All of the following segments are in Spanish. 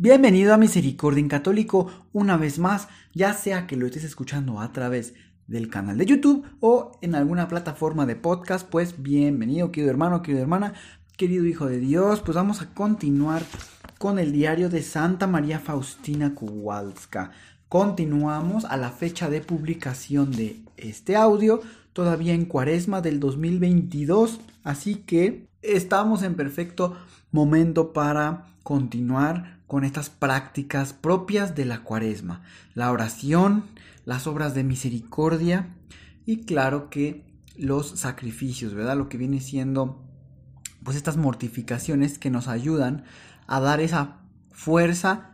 Bienvenido a Misericordia en Católico una vez más, ya sea que lo estés escuchando a través del canal de YouTube o en alguna plataforma de podcast, pues bienvenido, querido hermano, querida hermana, querido hijo de Dios, pues vamos a continuar con el diario de Santa María Faustina Kowalska. Continuamos a la fecha de publicación de este audio, todavía en cuaresma del 2022, así que estamos en perfecto momento para continuar con estas prácticas propias de la cuaresma, la oración, las obras de misericordia y claro que los sacrificios, ¿verdad? Lo que viene siendo pues estas mortificaciones que nos ayudan a dar esa fuerza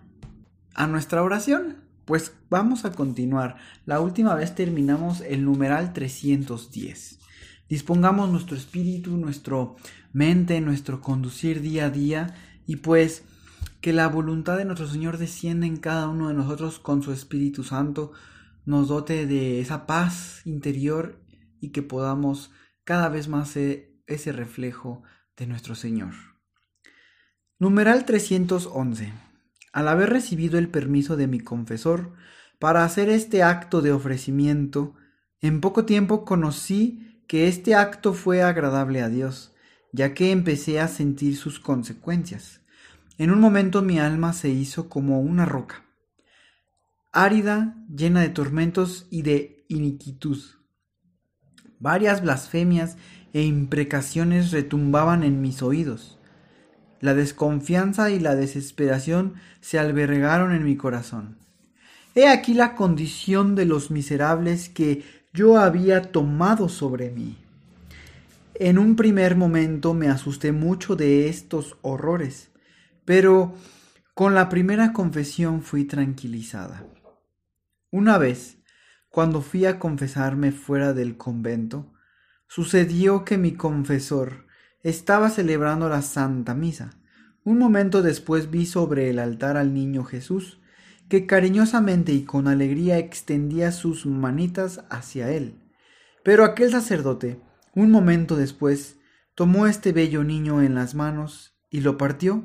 a nuestra oración. Pues vamos a continuar. La última vez terminamos el numeral 310. Dispongamos nuestro espíritu, nuestro mente, nuestro conducir día a día y pues que la voluntad de nuestro Señor descienda en cada uno de nosotros con su Espíritu Santo, nos dote de esa paz interior y que podamos cada vez más ser ese reflejo de nuestro Señor. Numeral 311. Al haber recibido el permiso de mi confesor para hacer este acto de ofrecimiento, en poco tiempo conocí que este acto fue agradable a Dios, ya que empecé a sentir sus consecuencias. En un momento mi alma se hizo como una roca, árida, llena de tormentos y de iniquitud. Varias blasfemias e imprecaciones retumbaban en mis oídos. La desconfianza y la desesperación se albergaron en mi corazón. He aquí la condición de los miserables que yo había tomado sobre mí. En un primer momento me asusté mucho de estos horrores, pero con la primera confesión fui tranquilizada. Una vez, cuando fui a confesarme fuera del convento, sucedió que mi confesor estaba celebrando la Santa Misa. Un momento después vi sobre el altar al niño Jesús, que cariñosamente y con alegría extendía sus manitas hacia él. Pero aquel sacerdote, un momento después, tomó este bello niño en las manos y lo partió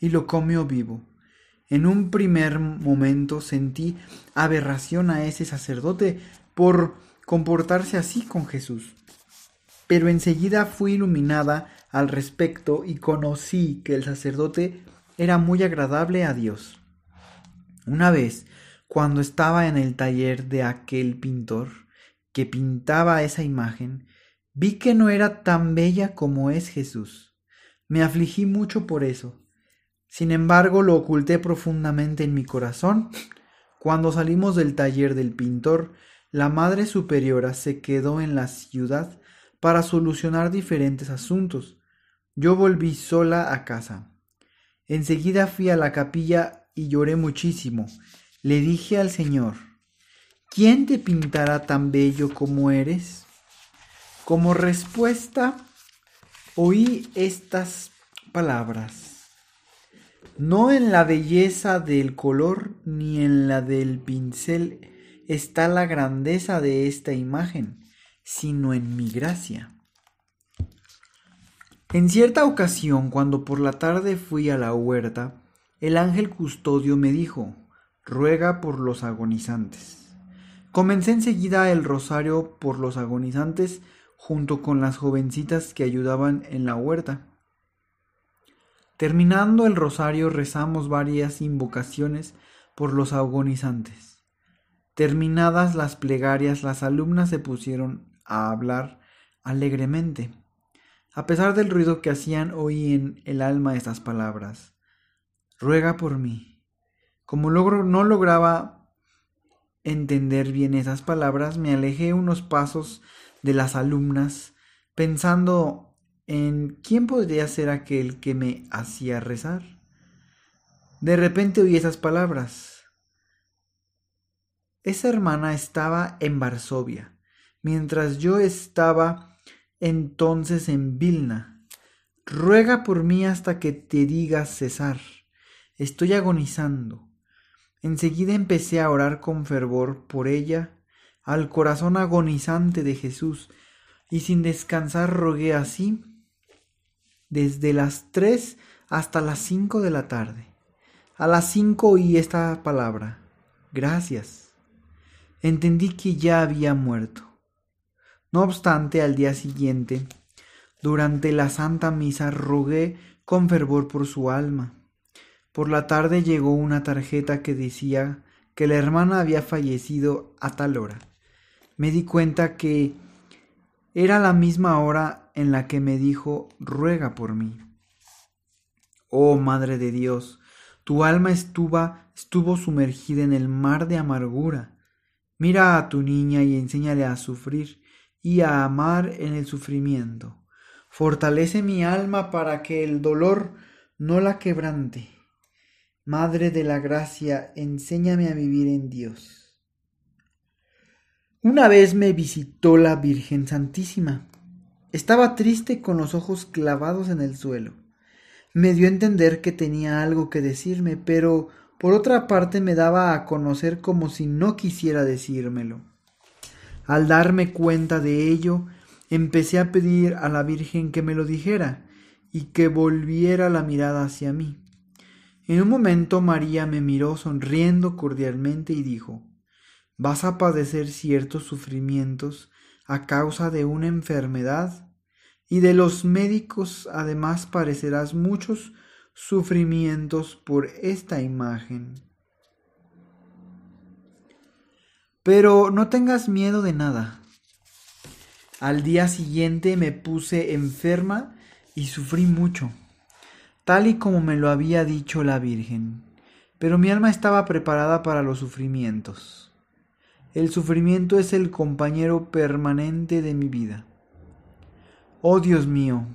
y lo comió vivo. En un primer momento sentí aberración a ese sacerdote por comportarse así con Jesús. Pero enseguida fui iluminada al respecto y conocí que el sacerdote era muy agradable a Dios. Una vez, cuando estaba en el taller de aquel pintor que pintaba esa imagen, vi que no era tan bella como es Jesús. Me afligí mucho por eso. Sin embargo, lo oculté profundamente en mi corazón. Cuando salimos del taller del pintor, la Madre Superiora se quedó en la ciudad para solucionar diferentes asuntos. Yo volví sola a casa. Enseguida fui a la capilla y lloré muchísimo. Le dije al Señor, ¿quién te pintará tan bello como eres? Como respuesta, oí estas palabras. No en la belleza del color ni en la del pincel está la grandeza de esta imagen, sino en mi gracia. En cierta ocasión, cuando por la tarde fui a la huerta, el ángel custodio me dijo, ruega por los agonizantes. Comencé enseguida el rosario por los agonizantes junto con las jovencitas que ayudaban en la huerta. Terminando el rosario rezamos varias invocaciones por los agonizantes. Terminadas las plegarias, las alumnas se pusieron a hablar alegremente. A pesar del ruido que hacían, oí en el alma estas palabras. Ruega por mí. Como logro, no lograba entender bien esas palabras, me alejé unos pasos de las alumnas, pensando en quién podría ser aquel que me hacía rezar. De repente oí esas palabras. Esa hermana estaba en Varsovia, mientras yo estaba entonces en Vilna. Ruega por mí hasta que te digas cesar. Estoy agonizando. Enseguida empecé a orar con fervor por ella, al corazón agonizante de Jesús, y sin descansar rogué así desde las tres hasta las cinco de la tarde. A las cinco oí esta palabra, gracias. Entendí que ya había muerto. No obstante, al día siguiente, durante la Santa Misa, rogué con fervor por su alma. Por la tarde llegó una tarjeta que decía que la hermana había fallecido a tal hora. Me di cuenta que era la misma hora en la que me dijo ruega por mí. Oh Madre de Dios, tu alma estuvo, estuvo sumergida en el mar de amargura. Mira a tu niña y enséñale a sufrir y a amar en el sufrimiento. Fortalece mi alma para que el dolor no la quebrante. Madre de la Gracia, enséñame a vivir en Dios. Una vez me visitó la Virgen Santísima. Estaba triste con los ojos clavados en el suelo. Me dio a entender que tenía algo que decirme, pero por otra parte me daba a conocer como si no quisiera decírmelo. Al darme cuenta de ello, empecé a pedir a la Virgen que me lo dijera y que volviera la mirada hacia mí. En un momento María me miró sonriendo cordialmente y dijo Vas a padecer ciertos sufrimientos a causa de una enfermedad y de los médicos además parecerás muchos sufrimientos por esta imagen. Pero no tengas miedo de nada. Al día siguiente me puse enferma y sufrí mucho, tal y como me lo había dicho la Virgen, pero mi alma estaba preparada para los sufrimientos. El sufrimiento es el compañero permanente de mi vida. Oh Dios mío,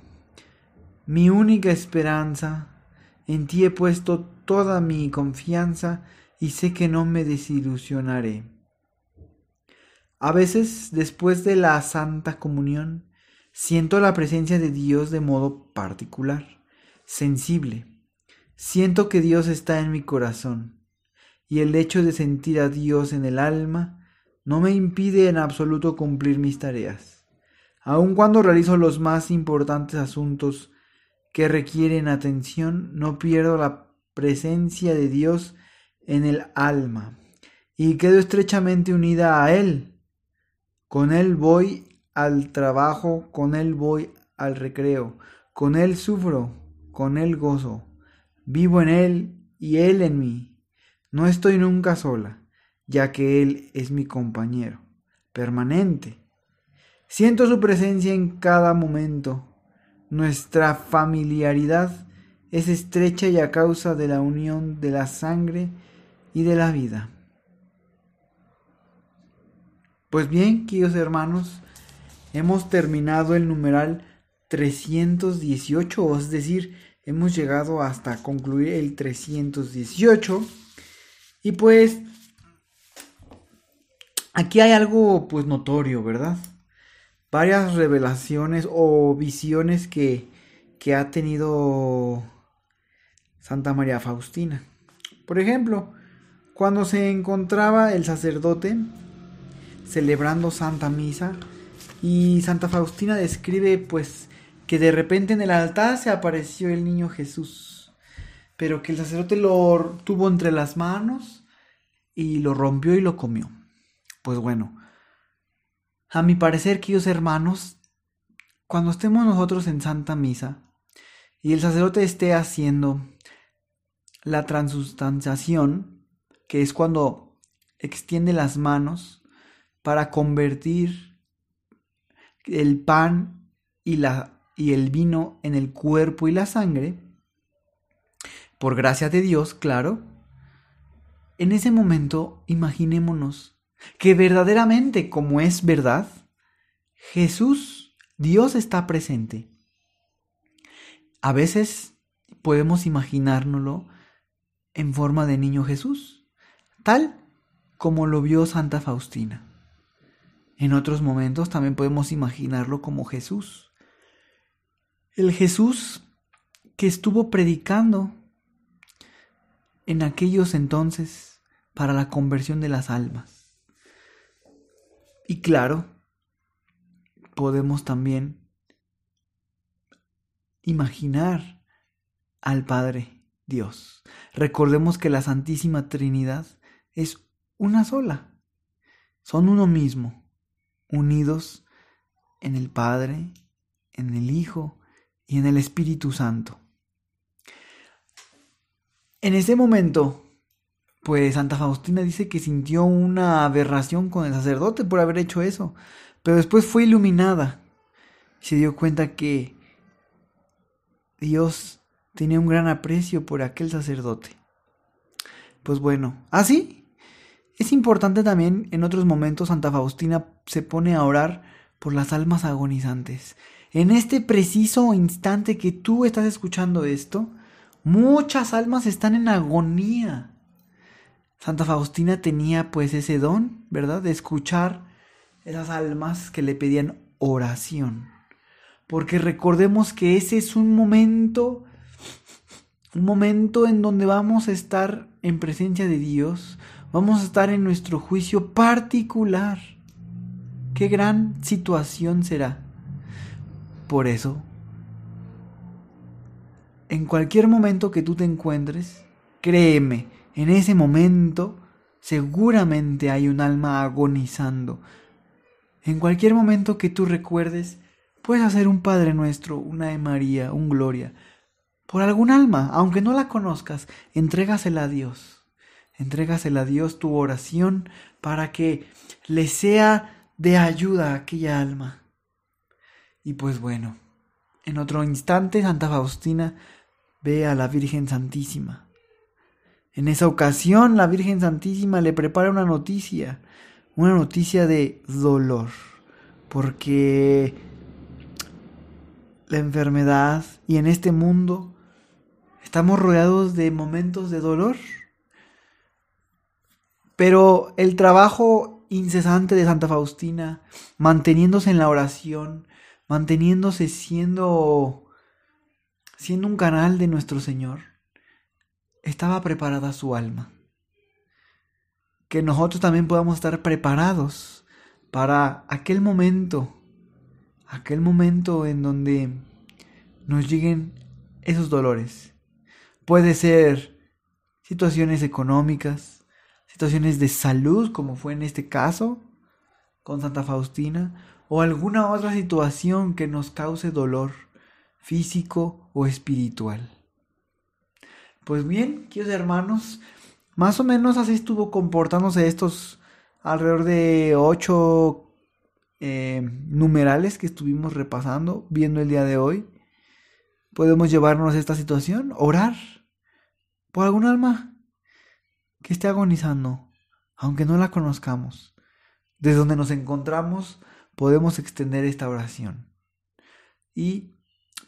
mi única esperanza, en ti he puesto toda mi confianza y sé que no me desilusionaré. A veces, después de la Santa Comunión, siento la presencia de Dios de modo particular, sensible. Siento que Dios está en mi corazón, y el hecho de sentir a Dios en el alma no me impide en absoluto cumplir mis tareas, aun cuando realizo los más importantes asuntos que requieren atención, no pierdo la presencia de Dios en el alma y quedo estrechamente unida a Él con Él voy al trabajo, con Él voy al recreo, con Él sufro, con Él gozo. Vivo en Él y Él en mí. No estoy nunca sola, ya que Él es mi compañero, permanente. Siento su presencia en cada momento. Nuestra familiaridad es estrecha y a causa de la unión de la sangre y de la vida. Pues bien, queridos hermanos, hemos terminado el numeral 318, es decir, hemos llegado hasta concluir el 318. Y pues aquí hay algo pues notorio, ¿verdad? Varias revelaciones o visiones que, que ha tenido Santa María Faustina. Por ejemplo, cuando se encontraba el sacerdote celebrando Santa Misa y Santa Faustina describe pues que de repente en el altar se apareció el niño Jesús, pero que el sacerdote lo tuvo entre las manos y lo rompió y lo comió. Pues bueno, a mi parecer, queridos hermanos, cuando estemos nosotros en Santa Misa y el sacerdote esté haciendo la transustanciación, que es cuando extiende las manos para convertir el pan y, la, y el vino en el cuerpo y la sangre, por gracia de Dios, claro, en ese momento imaginémonos que verdaderamente, como es verdad, Jesús, Dios está presente. A veces podemos imaginárnoslo en forma de niño Jesús, tal como lo vio Santa Faustina. En otros momentos también podemos imaginarlo como Jesús. El Jesús que estuvo predicando en aquellos entonces para la conversión de las almas. Y claro, podemos también imaginar al Padre Dios. Recordemos que la Santísima Trinidad es una sola. Son uno mismo, unidos en el Padre, en el Hijo y en el Espíritu Santo. En ese momento, pues Santa Faustina dice que sintió una aberración con el sacerdote por haber hecho eso, pero después fue iluminada y se dio cuenta que Dios tenía un gran aprecio por aquel sacerdote. Pues bueno, así ¿Ah, es importante también en otros momentos Santa Faustina se pone a orar por las almas agonizantes. En este preciso instante que tú estás escuchando esto, Muchas almas están en agonía. Santa Faustina tenía pues ese don, ¿verdad? De escuchar esas almas que le pedían oración. Porque recordemos que ese es un momento, un momento en donde vamos a estar en presencia de Dios, vamos a estar en nuestro juicio particular. Qué gran situación será. Por eso en cualquier momento que tú te encuentres, créeme, en ese momento seguramente hay un alma agonizando. En cualquier momento que tú recuerdes, puedes hacer un Padre Nuestro, una de María, un Gloria. Por algún alma, aunque no la conozcas, entrégasela a Dios. Entrégasela a Dios tu oración para que le sea de ayuda aquella alma. Y pues bueno, en otro instante Santa Faustina ve a la Virgen Santísima. En esa ocasión la Virgen Santísima le prepara una noticia, una noticia de dolor, porque la enfermedad y en este mundo estamos rodeados de momentos de dolor, pero el trabajo incesante de Santa Faustina, manteniéndose en la oración, manteniéndose siendo siendo un canal de nuestro Señor, estaba preparada su alma. Que nosotros también podamos estar preparados para aquel momento, aquel momento en donde nos lleguen esos dolores. Puede ser situaciones económicas, situaciones de salud, como fue en este caso con Santa Faustina, o alguna otra situación que nos cause dolor físico o espiritual. Pues bien, queridos hermanos, más o menos así estuvo comportándose estos alrededor de ocho eh, numerales que estuvimos repasando, viendo el día de hoy. Podemos llevarnos a esta situación, orar por algún alma que esté agonizando, aunque no la conozcamos. Desde donde nos encontramos podemos extender esta oración. Y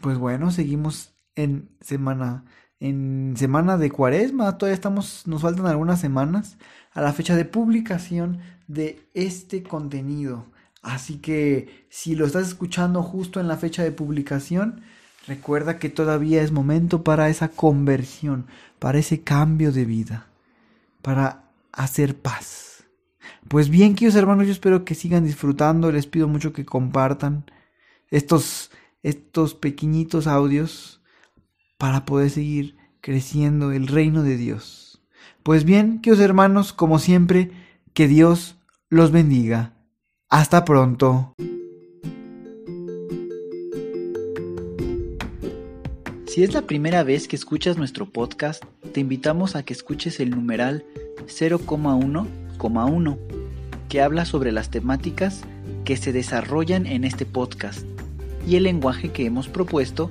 pues bueno, seguimos en semana en semana de Cuaresma, todavía estamos nos faltan algunas semanas a la fecha de publicación de este contenido. Así que si lo estás escuchando justo en la fecha de publicación, recuerda que todavía es momento para esa conversión, para ese cambio de vida, para hacer paz. Pues bien, queridos hermanos, yo espero que sigan disfrutando, les pido mucho que compartan estos estos pequeñitos audios para poder seguir creciendo el reino de Dios. Pues bien, queridos hermanos, como siempre, que Dios los bendiga. Hasta pronto. Si es la primera vez que escuchas nuestro podcast, te invitamos a que escuches el numeral 0,1,1, que habla sobre las temáticas que se desarrollan en este podcast y el lenguaje que hemos propuesto